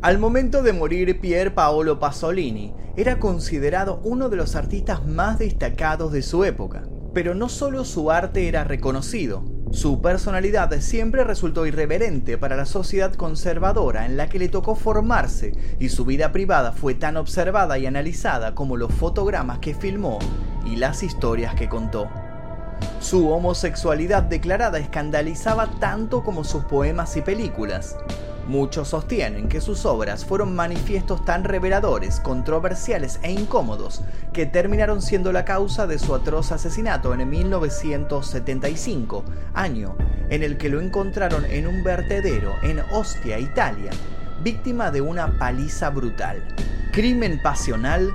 Al momento de morir Pier Paolo Pasolini, era considerado uno de los artistas más destacados de su época. Pero no solo su arte era reconocido, su personalidad siempre resultó irreverente para la sociedad conservadora en la que le tocó formarse y su vida privada fue tan observada y analizada como los fotogramas que filmó y las historias que contó. Su homosexualidad declarada escandalizaba tanto como sus poemas y películas. Muchos sostienen que sus obras fueron manifiestos tan reveladores, controversiales e incómodos que terminaron siendo la causa de su atroz asesinato en 1975, año en el que lo encontraron en un vertedero en Ostia, Italia, víctima de una paliza brutal. Crimen pasional,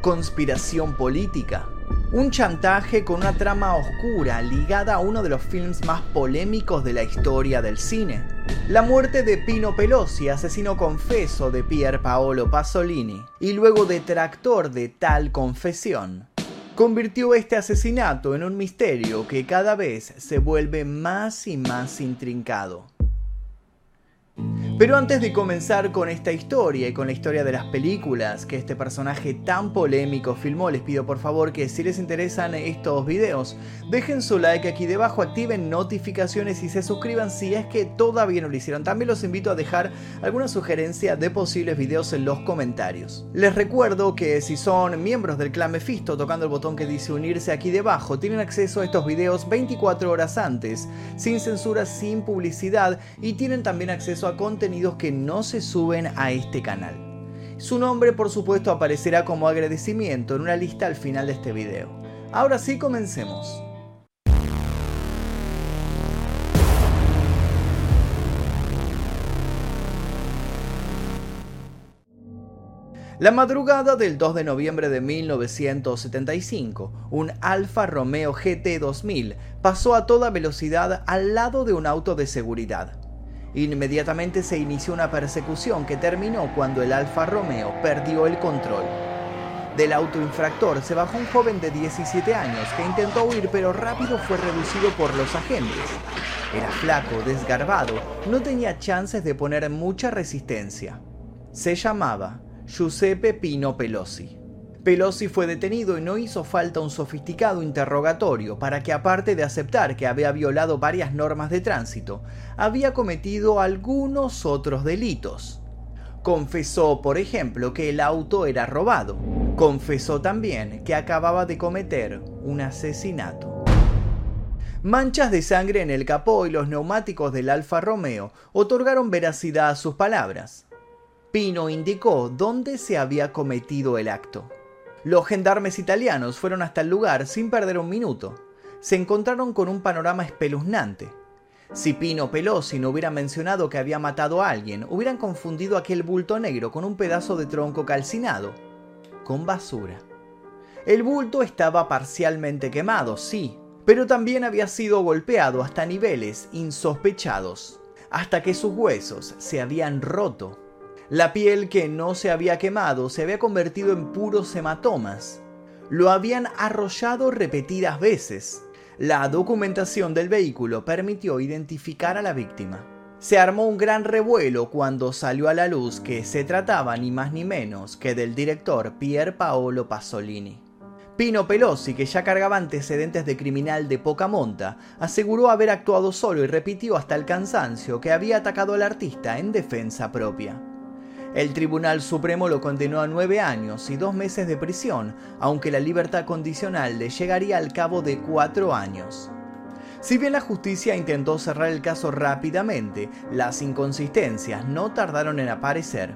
conspiración política, un chantaje con una trama oscura ligada a uno de los films más polémicos de la historia del cine. La muerte de Pino Pelosi, asesino confeso de Pier Paolo Pasolini, y luego detractor de tal confesión, convirtió este asesinato en un misterio que cada vez se vuelve más y más intrincado. Pero antes de comenzar con esta historia y con la historia de las películas que este personaje tan polémico filmó, les pido por favor que si les interesan estos videos, dejen su like aquí debajo, activen notificaciones y se suscriban si es que todavía no lo hicieron. También los invito a dejar alguna sugerencia de posibles videos en los comentarios. Les recuerdo que si son miembros del clan Mephisto, tocando el botón que dice unirse aquí debajo, tienen acceso a estos videos 24 horas antes, sin censura, sin publicidad y tienen también acceso a contenido que no se suben a este canal. Su nombre por supuesto aparecerá como agradecimiento en una lista al final de este video. Ahora sí comencemos. La madrugada del 2 de noviembre de 1975, un Alfa Romeo GT 2000 pasó a toda velocidad al lado de un auto de seguridad. Inmediatamente se inició una persecución que terminó cuando el Alfa Romeo perdió el control. Del auto infractor se bajó un joven de 17 años que intentó huir pero rápido fue reducido por los agentes. Era flaco, desgarbado, no tenía chances de poner mucha resistencia. Se llamaba Giuseppe Pino Pelosi. Pelosi fue detenido y no hizo falta un sofisticado interrogatorio para que aparte de aceptar que había violado varias normas de tránsito, había cometido algunos otros delitos. Confesó, por ejemplo, que el auto era robado. Confesó también que acababa de cometer un asesinato. Manchas de sangre en el capó y los neumáticos del Alfa Romeo otorgaron veracidad a sus palabras. Pino indicó dónde se había cometido el acto. Los gendarmes italianos fueron hasta el lugar sin perder un minuto. Se encontraron con un panorama espeluznante. Si Pino Pelosi no hubiera mencionado que había matado a alguien, hubieran confundido aquel bulto negro con un pedazo de tronco calcinado, con basura. El bulto estaba parcialmente quemado, sí, pero también había sido golpeado hasta niveles insospechados, hasta que sus huesos se habían roto. La piel que no se había quemado se había convertido en puros hematomas. Lo habían arrollado repetidas veces. La documentación del vehículo permitió identificar a la víctima. Se armó un gran revuelo cuando salió a la luz que se trataba ni más ni menos que del director Pier Paolo Pasolini. Pino Pelosi, que ya cargaba antecedentes de criminal de poca monta, aseguró haber actuado solo y repitió hasta el cansancio que había atacado al artista en defensa propia. El Tribunal Supremo lo condenó a nueve años y dos meses de prisión, aunque la libertad condicional le llegaría al cabo de cuatro años. Si bien la justicia intentó cerrar el caso rápidamente, las inconsistencias no tardaron en aparecer.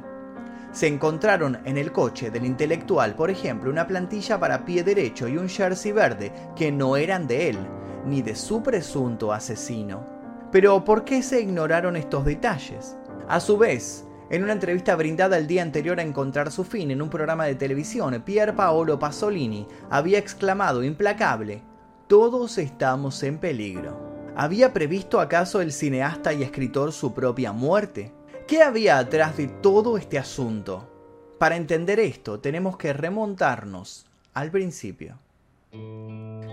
Se encontraron en el coche del intelectual, por ejemplo, una plantilla para pie derecho y un jersey verde que no eran de él, ni de su presunto asesino. Pero ¿por qué se ignoraron estos detalles? A su vez, en una entrevista brindada el día anterior a encontrar su fin en un programa de televisión, Pier Paolo Pasolini había exclamado implacable, Todos estamos en peligro. ¿Había previsto acaso el cineasta y escritor su propia muerte? ¿Qué había atrás de todo este asunto? Para entender esto tenemos que remontarnos al principio.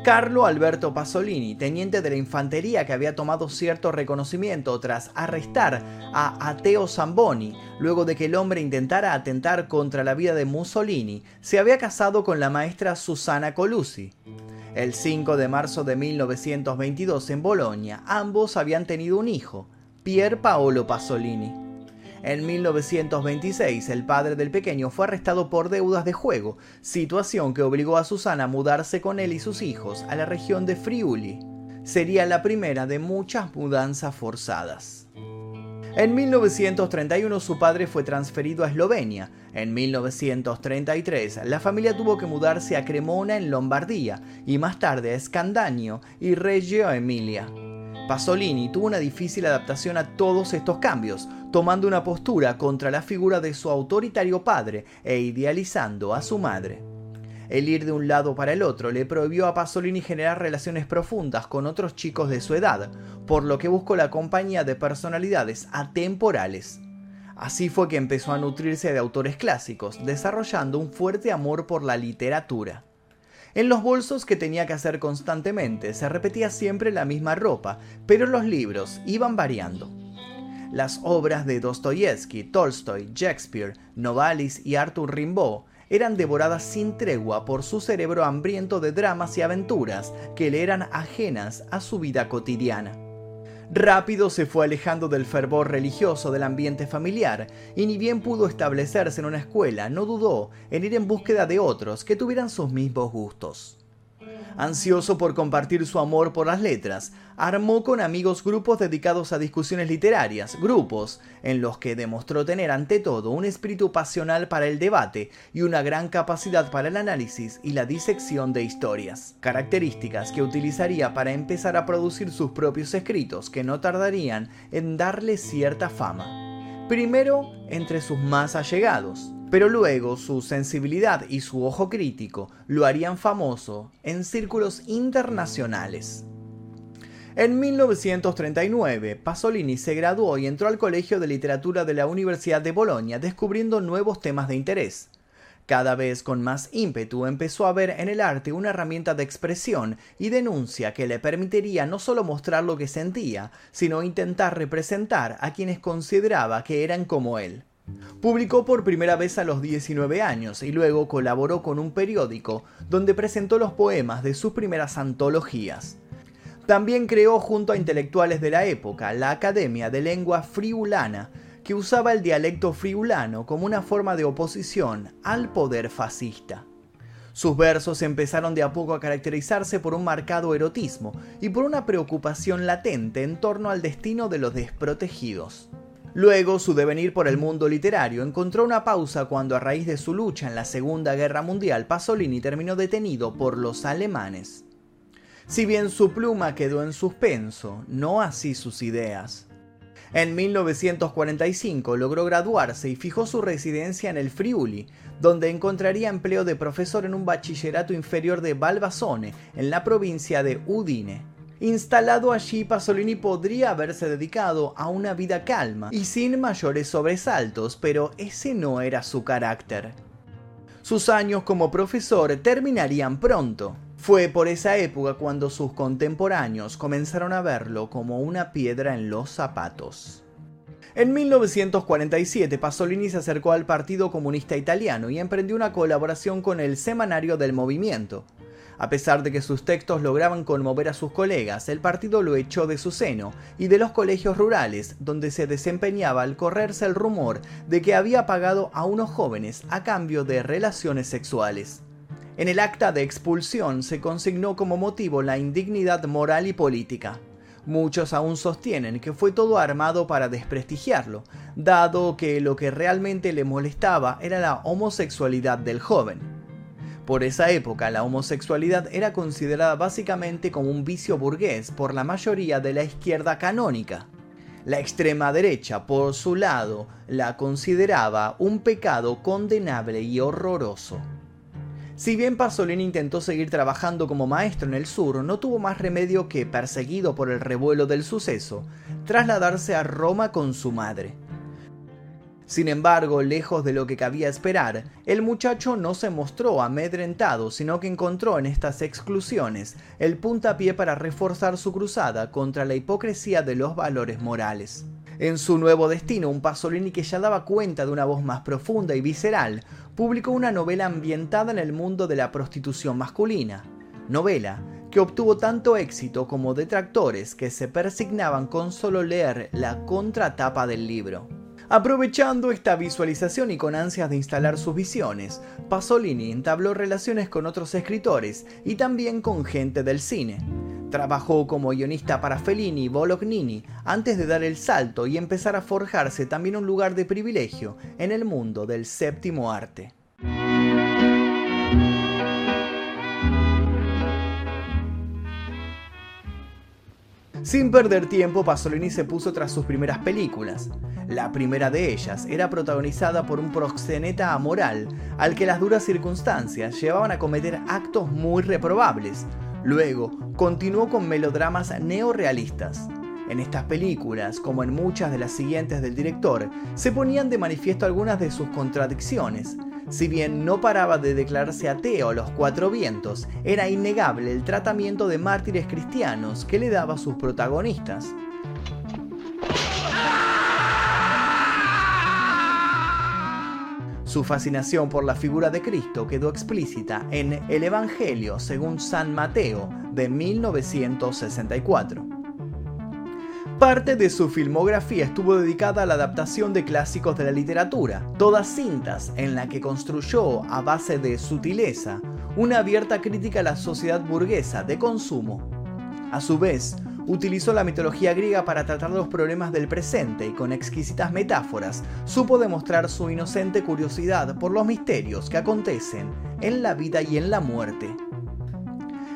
Carlo Alberto Pasolini, teniente de la infantería que había tomado cierto reconocimiento tras arrestar a Ateo Zamboni, luego de que el hombre intentara atentar contra la vida de Mussolini, se había casado con la maestra Susana Colusi. El 5 de marzo de 1922 en Bolonia, ambos habían tenido un hijo, Pier Paolo Pasolini. En 1926, el padre del pequeño fue arrestado por deudas de juego, situación que obligó a Susana a mudarse con él y sus hijos a la región de Friuli. Sería la primera de muchas mudanzas forzadas. En 1931 su padre fue transferido a Eslovenia. En 1933 la familia tuvo que mudarse a Cremona en Lombardía y más tarde a Scandagno y Reggio Emilia. Pasolini tuvo una difícil adaptación a todos estos cambios, tomando una postura contra la figura de su autoritario padre e idealizando a su madre. El ir de un lado para el otro le prohibió a Pasolini generar relaciones profundas con otros chicos de su edad, por lo que buscó la compañía de personalidades atemporales. Así fue que empezó a nutrirse de autores clásicos, desarrollando un fuerte amor por la literatura. En los bolsos que tenía que hacer constantemente se repetía siempre la misma ropa, pero los libros iban variando. Las obras de Dostoyevsky, Tolstoy, Shakespeare, Novalis y Arthur Rimbaud eran devoradas sin tregua por su cerebro hambriento de dramas y aventuras que le eran ajenas a su vida cotidiana. Rápido se fue alejando del fervor religioso del ambiente familiar y ni bien pudo establecerse en una escuela, no dudó en ir en búsqueda de otros que tuvieran sus mismos gustos. Ansioso por compartir su amor por las letras, armó con amigos grupos dedicados a discusiones literarias, grupos en los que demostró tener ante todo un espíritu pasional para el debate y una gran capacidad para el análisis y la disección de historias, características que utilizaría para empezar a producir sus propios escritos que no tardarían en darle cierta fama. Primero entre sus más allegados, pero luego su sensibilidad y su ojo crítico lo harían famoso en círculos internacionales. En 1939, Pasolini se graduó y entró al Colegio de Literatura de la Universidad de Bolonia descubriendo nuevos temas de interés. Cada vez con más ímpetu empezó a ver en el arte una herramienta de expresión y denuncia que le permitiría no solo mostrar lo que sentía, sino intentar representar a quienes consideraba que eran como él. Publicó por primera vez a los 19 años y luego colaboró con un periódico donde presentó los poemas de sus primeras antologías. También creó junto a intelectuales de la época la Academia de Lengua Friulana, que usaba el dialecto friulano como una forma de oposición al poder fascista. Sus versos empezaron de a poco a caracterizarse por un marcado erotismo y por una preocupación latente en torno al destino de los desprotegidos. Luego, su devenir por el mundo literario encontró una pausa cuando a raíz de su lucha en la Segunda Guerra Mundial, Pasolini terminó detenido por los alemanes. Si bien su pluma quedó en suspenso, no así sus ideas. En 1945 logró graduarse y fijó su residencia en el Friuli, donde encontraría empleo de profesor en un bachillerato inferior de Balbasone, en la provincia de Udine. Instalado allí, Pasolini podría haberse dedicado a una vida calma y sin mayores sobresaltos, pero ese no era su carácter. Sus años como profesor terminarían pronto. Fue por esa época cuando sus contemporáneos comenzaron a verlo como una piedra en los zapatos. En 1947 Pasolini se acercó al Partido Comunista Italiano y emprendió una colaboración con el Semanario del Movimiento. A pesar de que sus textos lograban conmover a sus colegas, el partido lo echó de su seno y de los colegios rurales, donde se desempeñaba al correrse el rumor de que había pagado a unos jóvenes a cambio de relaciones sexuales. En el acta de expulsión se consignó como motivo la indignidad moral y política. Muchos aún sostienen que fue todo armado para desprestigiarlo, dado que lo que realmente le molestaba era la homosexualidad del joven. Por esa época la homosexualidad era considerada básicamente como un vicio burgués por la mayoría de la izquierda canónica. La extrema derecha, por su lado, la consideraba un pecado condenable y horroroso. Si bien Pasolini intentó seguir trabajando como maestro en el sur, no tuvo más remedio que, perseguido por el revuelo del suceso, trasladarse a Roma con su madre. Sin embargo, lejos de lo que cabía esperar, el muchacho no se mostró amedrentado, sino que encontró en estas exclusiones el puntapié para reforzar su cruzada contra la hipocresía de los valores morales. En su nuevo destino, un Pasolini que ya daba cuenta de una voz más profunda y visceral, publicó una novela ambientada en el mundo de la prostitución masculina. Novela que obtuvo tanto éxito como detractores que se persignaban con solo leer la contratapa del libro. Aprovechando esta visualización y con ansias de instalar sus visiones, Pasolini entabló relaciones con otros escritores y también con gente del cine. Trabajó como guionista para Fellini y Bolognini antes de dar el salto y empezar a forjarse también un lugar de privilegio en el mundo del séptimo arte. Sin perder tiempo, Pasolini se puso tras sus primeras películas. La primera de ellas era protagonizada por un proxeneta amoral al que las duras circunstancias llevaban a cometer actos muy reprobables. Luego, continuó con melodramas neorealistas. En estas películas, como en muchas de las siguientes del director, se ponían de manifiesto algunas de sus contradicciones, si bien no paraba de declararse ateo a los cuatro vientos, era innegable el tratamiento de mártires cristianos que le daba a sus protagonistas. Su fascinación por la figura de Cristo quedó explícita en El Evangelio según San Mateo de 1964. Parte de su filmografía estuvo dedicada a la adaptación de clásicos de la literatura, todas cintas en la que construyó, a base de sutileza, una abierta crítica a la sociedad burguesa de consumo. A su vez, utilizó la mitología griega para tratar los problemas del presente y con exquisitas metáforas supo demostrar su inocente curiosidad por los misterios que acontecen en la vida y en la muerte.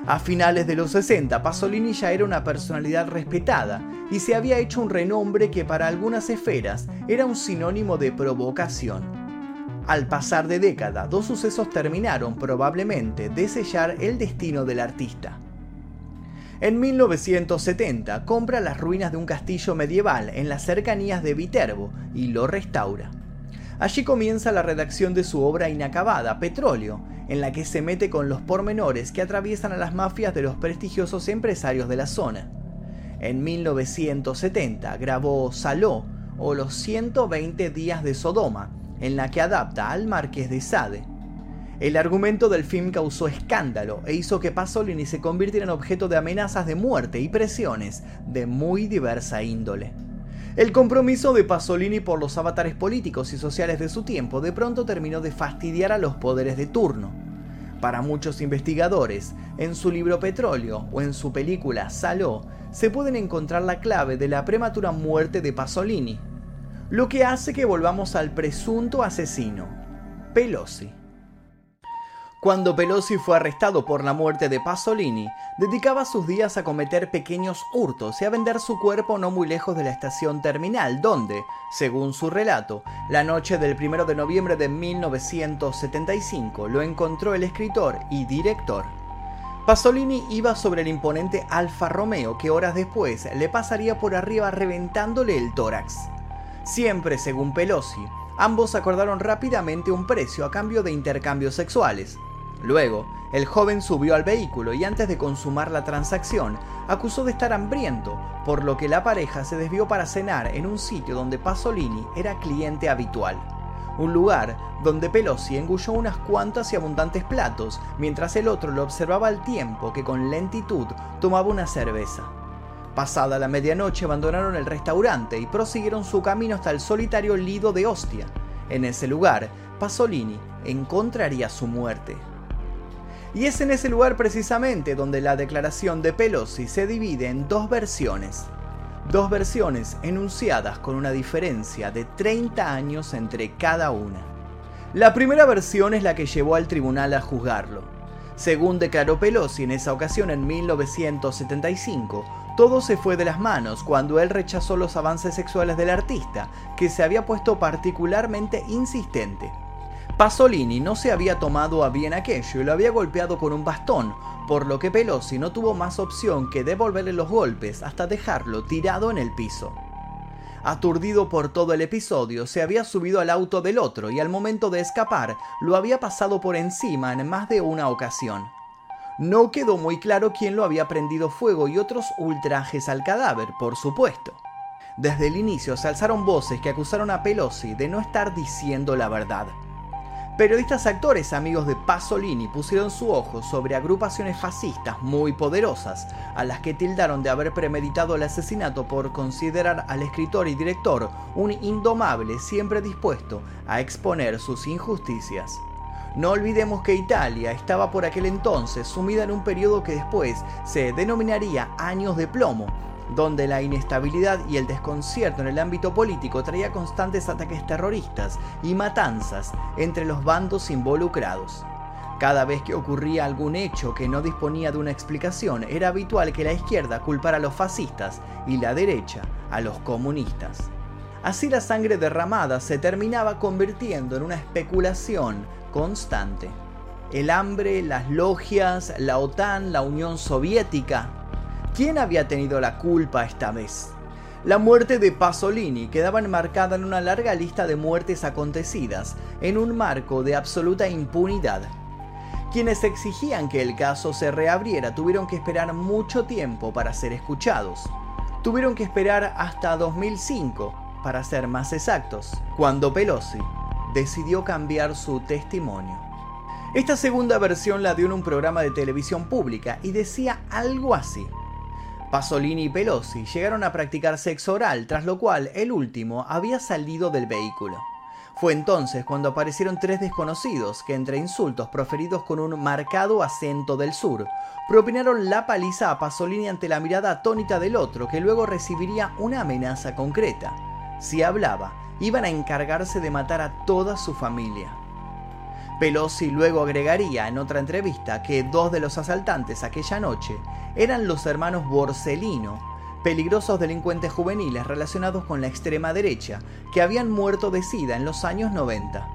A finales de los 60, Pasolini ya era una personalidad respetada y se había hecho un renombre que para algunas esferas era un sinónimo de provocación. Al pasar de década, dos sucesos terminaron probablemente de sellar el destino del artista. En 1970 compra las ruinas de un castillo medieval en las cercanías de Viterbo y lo restaura. Allí comienza la redacción de su obra inacabada, Petróleo, en la que se mete con los pormenores que atraviesan a las mafias de los prestigiosos empresarios de la zona. En 1970 grabó Saló o Los 120 días de Sodoma, en la que adapta al Marqués de Sade. El argumento del film causó escándalo e hizo que Pasolini se convirtiera en objeto de amenazas de muerte y presiones de muy diversa índole. El compromiso de Pasolini por los avatares políticos y sociales de su tiempo de pronto terminó de fastidiar a los poderes de turno. Para muchos investigadores, en su libro Petróleo o en su película Saló, se pueden encontrar la clave de la prematura muerte de Pasolini, lo que hace que volvamos al presunto asesino, Pelosi. Cuando Pelosi fue arrestado por la muerte de Pasolini, dedicaba sus días a cometer pequeños hurtos y a vender su cuerpo no muy lejos de la estación terminal, donde, según su relato, la noche del 1 de noviembre de 1975 lo encontró el escritor y director. Pasolini iba sobre el imponente Alfa Romeo que horas después le pasaría por arriba reventándole el tórax. Siempre según Pelosi, ambos acordaron rápidamente un precio a cambio de intercambios sexuales. Luego, el joven subió al vehículo y antes de consumar la transacción, acusó de estar hambriento, por lo que la pareja se desvió para cenar en un sitio donde Pasolini era cliente habitual. Un lugar donde Pelosi engulló unas cuantas y abundantes platos, mientras el otro lo observaba al tiempo que con lentitud tomaba una cerveza. Pasada la medianoche abandonaron el restaurante y prosiguieron su camino hasta el solitario Lido de Ostia. En ese lugar, Pasolini encontraría su muerte. Y es en ese lugar precisamente donde la declaración de Pelosi se divide en dos versiones. Dos versiones enunciadas con una diferencia de 30 años entre cada una. La primera versión es la que llevó al tribunal a juzgarlo. Según declaró Pelosi en esa ocasión en 1975, todo se fue de las manos cuando él rechazó los avances sexuales del artista, que se había puesto particularmente insistente. Pasolini no se había tomado a bien aquello y lo había golpeado con un bastón, por lo que Pelosi no tuvo más opción que devolverle los golpes hasta dejarlo tirado en el piso. Aturdido por todo el episodio, se había subido al auto del otro y al momento de escapar lo había pasado por encima en más de una ocasión. No quedó muy claro quién lo había prendido fuego y otros ultrajes al cadáver, por supuesto. Desde el inicio se alzaron voces que acusaron a Pelosi de no estar diciendo la verdad. Periodistas actores amigos de Pasolini pusieron su ojo sobre agrupaciones fascistas muy poderosas, a las que tildaron de haber premeditado el asesinato por considerar al escritor y director un indomable siempre dispuesto a exponer sus injusticias. No olvidemos que Italia estaba por aquel entonces sumida en un periodo que después se denominaría años de plomo, donde la inestabilidad y el desconcierto en el ámbito político traía constantes ataques terroristas y matanzas entre los bandos involucrados. Cada vez que ocurría algún hecho que no disponía de una explicación, era habitual que la izquierda culpara a los fascistas y la derecha a los comunistas. Así la sangre derramada se terminaba convirtiendo en una especulación constante. El hambre, las logias, la OTAN, la Unión Soviética, ¿Quién había tenido la culpa esta vez? La muerte de Pasolini quedaba enmarcada en una larga lista de muertes acontecidas, en un marco de absoluta impunidad. Quienes exigían que el caso se reabriera tuvieron que esperar mucho tiempo para ser escuchados. Tuvieron que esperar hasta 2005, para ser más exactos, cuando Pelosi decidió cambiar su testimonio. Esta segunda versión la dio en un programa de televisión pública y decía algo así. Pasolini y Pelosi llegaron a practicar sexo oral, tras lo cual el último había salido del vehículo. Fue entonces cuando aparecieron tres desconocidos que, entre insultos proferidos con un marcado acento del sur, propinaron la paliza a Pasolini ante la mirada atónita del otro, que luego recibiría una amenaza concreta. Si hablaba, iban a encargarse de matar a toda su familia. Pelosi luego agregaría en otra entrevista que dos de los asaltantes aquella noche eran los hermanos Borsellino, peligrosos delincuentes juveniles relacionados con la extrema derecha, que habían muerto de sida en los años 90.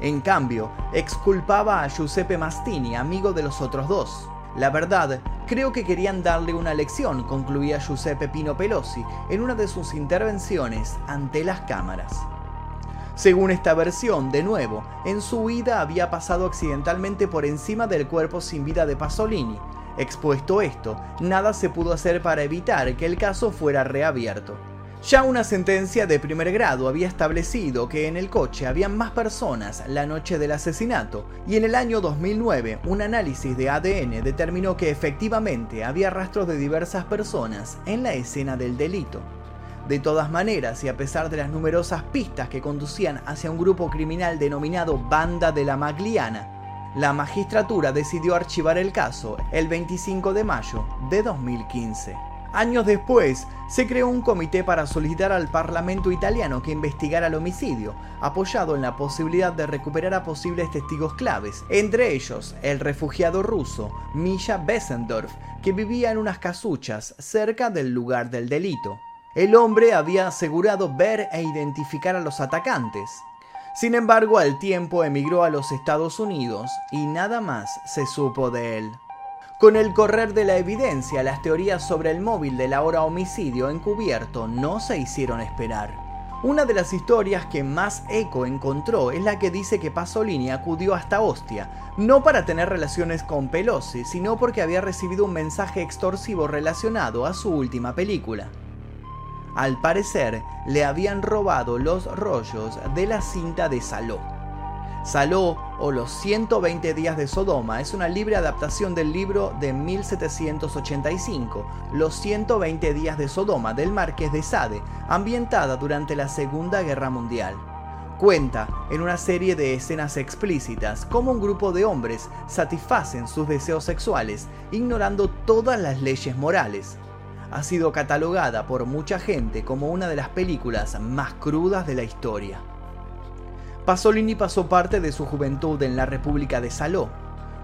En cambio, exculpaba a Giuseppe Mastini, amigo de los otros dos. La verdad, creo que querían darle una lección, concluía Giuseppe Pino Pelosi en una de sus intervenciones ante las cámaras. Según esta versión, de nuevo, en su huida había pasado accidentalmente por encima del cuerpo sin vida de Pasolini. Expuesto esto, nada se pudo hacer para evitar que el caso fuera reabierto. Ya una sentencia de primer grado había establecido que en el coche había más personas la noche del asesinato y en el año 2009 un análisis de ADN determinó que efectivamente había rastros de diversas personas en la escena del delito. De todas maneras, y a pesar de las numerosas pistas que conducían hacia un grupo criminal denominado Banda de la Magliana, la magistratura decidió archivar el caso el 25 de mayo de 2015. Años después, se creó un comité para solicitar al Parlamento italiano que investigara el homicidio, apoyado en la posibilidad de recuperar a posibles testigos claves, entre ellos el refugiado ruso Misha Bessendorf, que vivía en unas casuchas cerca del lugar del delito. El hombre había asegurado ver e identificar a los atacantes. Sin embargo, al tiempo emigró a los Estados Unidos y nada más se supo de él. Con el correr de la evidencia, las teorías sobre el móvil del ahora homicidio encubierto no se hicieron esperar. Una de las historias que más eco encontró es la que dice que Pasolini acudió hasta Ostia, no para tener relaciones con Pelosi, sino porque había recibido un mensaje extorsivo relacionado a su última película. Al parecer, le habían robado los rollos de la cinta de Saló. Saló o Los 120 días de Sodoma es una libre adaptación del libro de 1785, Los 120 días de Sodoma del Marqués de Sade, ambientada durante la Segunda Guerra Mundial. Cuenta, en una serie de escenas explícitas, cómo un grupo de hombres satisfacen sus deseos sexuales, ignorando todas las leyes morales ha sido catalogada por mucha gente como una de las películas más crudas de la historia. Pasolini pasó parte de su juventud en la República de Saló.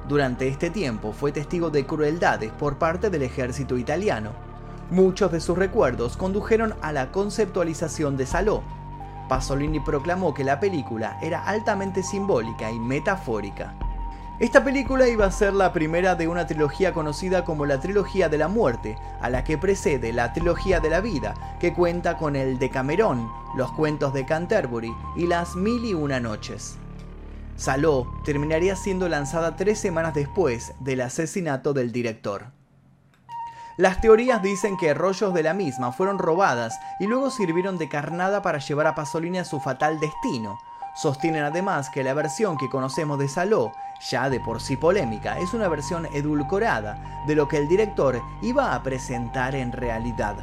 Durante este tiempo fue testigo de crueldades por parte del ejército italiano. Muchos de sus recuerdos condujeron a la conceptualización de Saló. Pasolini proclamó que la película era altamente simbólica y metafórica. Esta película iba a ser la primera de una trilogía conocida como la trilogía de la muerte, a la que precede la trilogía de la vida, que cuenta con el Decamerón, los cuentos de Canterbury y las mil y una noches. Saló terminaría siendo lanzada tres semanas después del asesinato del director. Las teorías dicen que rollos de la misma fueron robadas y luego sirvieron de carnada para llevar a Pasolini a su fatal destino. Sostienen además que la versión que conocemos de Saló, ya de por sí polémica, es una versión edulcorada de lo que el director iba a presentar en realidad.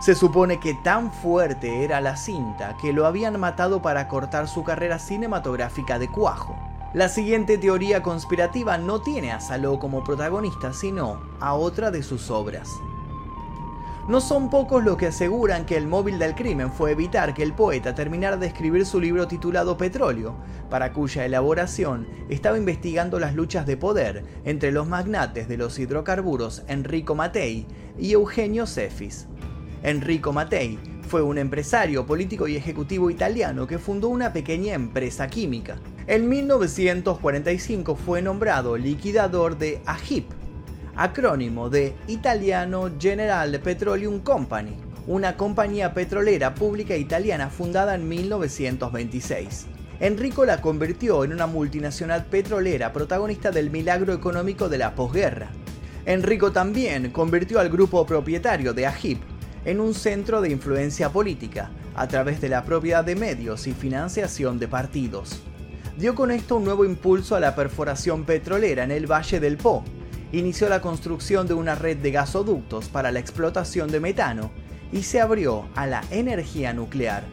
Se supone que tan fuerte era la cinta que lo habían matado para cortar su carrera cinematográfica de cuajo. La siguiente teoría conspirativa no tiene a Saló como protagonista, sino a otra de sus obras. No son pocos los que aseguran que el móvil del crimen fue evitar que el poeta terminara de escribir su libro titulado Petróleo, para cuya elaboración estaba investigando las luchas de poder entre los magnates de los hidrocarburos Enrico Mattei y Eugenio Cefis. Enrico Mattei fue un empresario, político y ejecutivo italiano que fundó una pequeña empresa química. En 1945 fue nombrado liquidador de AGIP, acrónimo de Italiano General Petroleum Company, una compañía petrolera pública italiana fundada en 1926. Enrico la convirtió en una multinacional petrolera protagonista del milagro económico de la posguerra. Enrico también convirtió al grupo propietario de AGIP en un centro de influencia política, a través de la propiedad de medios y financiación de partidos dio con esto un nuevo impulso a la perforación petrolera en el Valle del Po. Inició la construcción de una red de gasoductos para la explotación de metano y se abrió a la energía nuclear.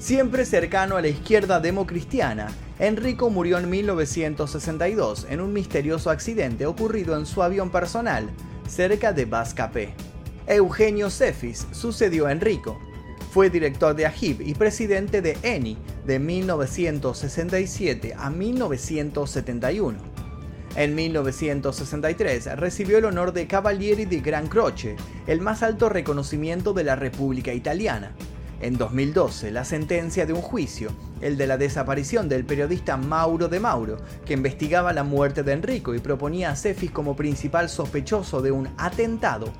Siempre cercano a la izquierda democristiana, Enrico murió en 1962 en un misterioso accidente ocurrido en su avión personal cerca de Bascapé. Eugenio Cefis sucedió a Enrico, fue director de AGIP y presidente de ENI de 1967 a 1971. En 1963 recibió el honor de Cavalieri di Gran Croce, el más alto reconocimiento de la República Italiana. En 2012, la sentencia de un juicio, el de la desaparición del periodista Mauro de Mauro, que investigaba la muerte de Enrico y proponía a Cefis como principal sospechoso de un atentado,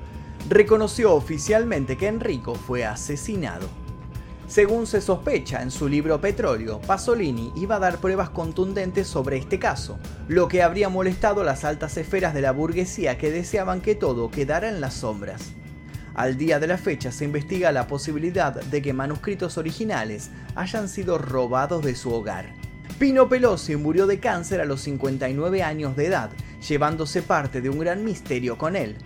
reconoció oficialmente que Enrico fue asesinado. Según se sospecha en su libro Petróleo, Pasolini iba a dar pruebas contundentes sobre este caso, lo que habría molestado a las altas esferas de la burguesía que deseaban que todo quedara en las sombras. Al día de la fecha se investiga la posibilidad de que manuscritos originales hayan sido robados de su hogar. Pino Pelosi murió de cáncer a los 59 años de edad, llevándose parte de un gran misterio con él,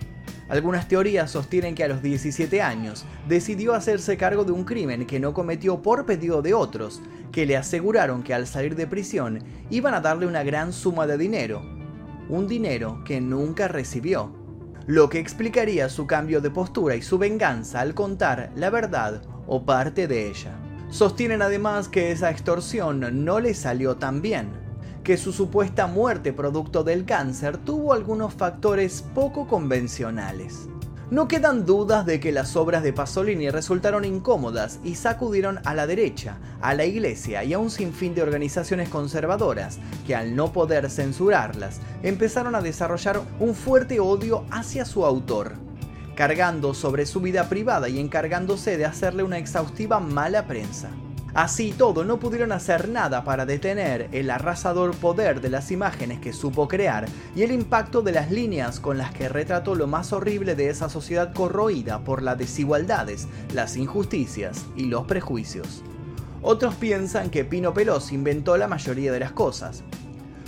algunas teorías sostienen que a los 17 años decidió hacerse cargo de un crimen que no cometió por pedido de otros, que le aseguraron que al salir de prisión iban a darle una gran suma de dinero, un dinero que nunca recibió, lo que explicaría su cambio de postura y su venganza al contar la verdad o parte de ella. Sostienen además que esa extorsión no le salió tan bien que su supuesta muerte producto del cáncer tuvo algunos factores poco convencionales. No quedan dudas de que las obras de Pasolini resultaron incómodas y sacudieron a la derecha, a la iglesia y a un sinfín de organizaciones conservadoras que al no poder censurarlas empezaron a desarrollar un fuerte odio hacia su autor, cargando sobre su vida privada y encargándose de hacerle una exhaustiva mala prensa. Así todo, no pudieron hacer nada para detener el arrasador poder de las imágenes que supo crear y el impacto de las líneas con las que retrató lo más horrible de esa sociedad corroída por las desigualdades, las injusticias y los prejuicios. Otros piensan que Pino Pelosi inventó la mayoría de las cosas,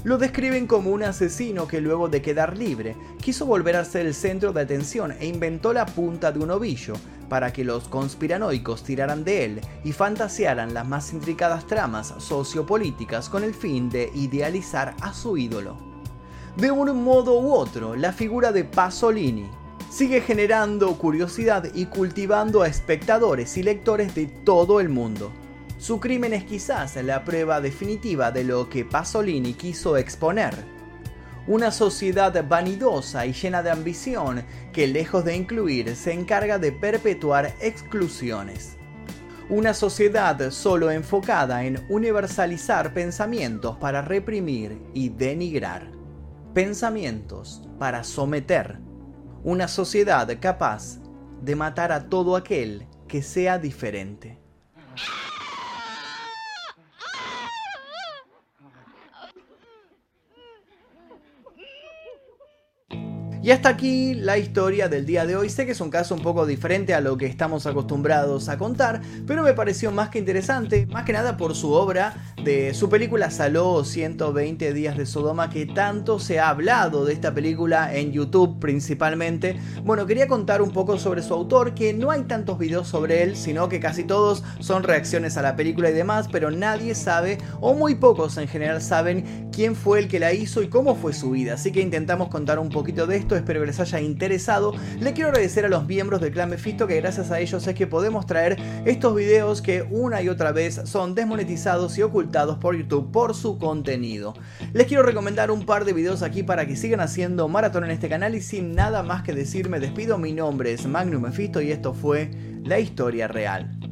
lo describen como un asesino que luego de quedar libre quiso volver a ser el centro de atención e inventó la punta de un ovillo para que los conspiranoicos tiraran de él y fantasearan las más intricadas tramas sociopolíticas con el fin de idealizar a su ídolo. De un modo u otro, la figura de Pasolini sigue generando curiosidad y cultivando a espectadores y lectores de todo el mundo. Su crimen es quizás la prueba definitiva de lo que Pasolini quiso exponer. Una sociedad vanidosa y llena de ambición que lejos de incluir se encarga de perpetuar exclusiones. Una sociedad solo enfocada en universalizar pensamientos para reprimir y denigrar. pensamientos para someter una sociedad capaz de matar a todo aquel que sea diferente. Y hasta aquí la historia del día de hoy. Sé que es un caso un poco diferente a lo que estamos acostumbrados a contar, pero me pareció más que interesante, más que nada por su obra de su película Saló 120 días de Sodoma, que tanto se ha hablado de esta película en YouTube principalmente. Bueno, quería contar un poco sobre su autor, que no hay tantos videos sobre él, sino que casi todos son reacciones a la película y demás, pero nadie sabe, o muy pocos en general saben, quién fue el que la hizo y cómo fue su vida. Así que intentamos contar un poquito de esto espero que les haya interesado. Le quiero agradecer a los miembros del clan Mephisto que gracias a ellos es que podemos traer estos videos que una y otra vez son desmonetizados y ocultados por YouTube por su contenido. Les quiero recomendar un par de videos aquí para que sigan haciendo maratón en este canal y sin nada más que decir me despido. Mi nombre es Magnum Mephisto y esto fue La Historia Real.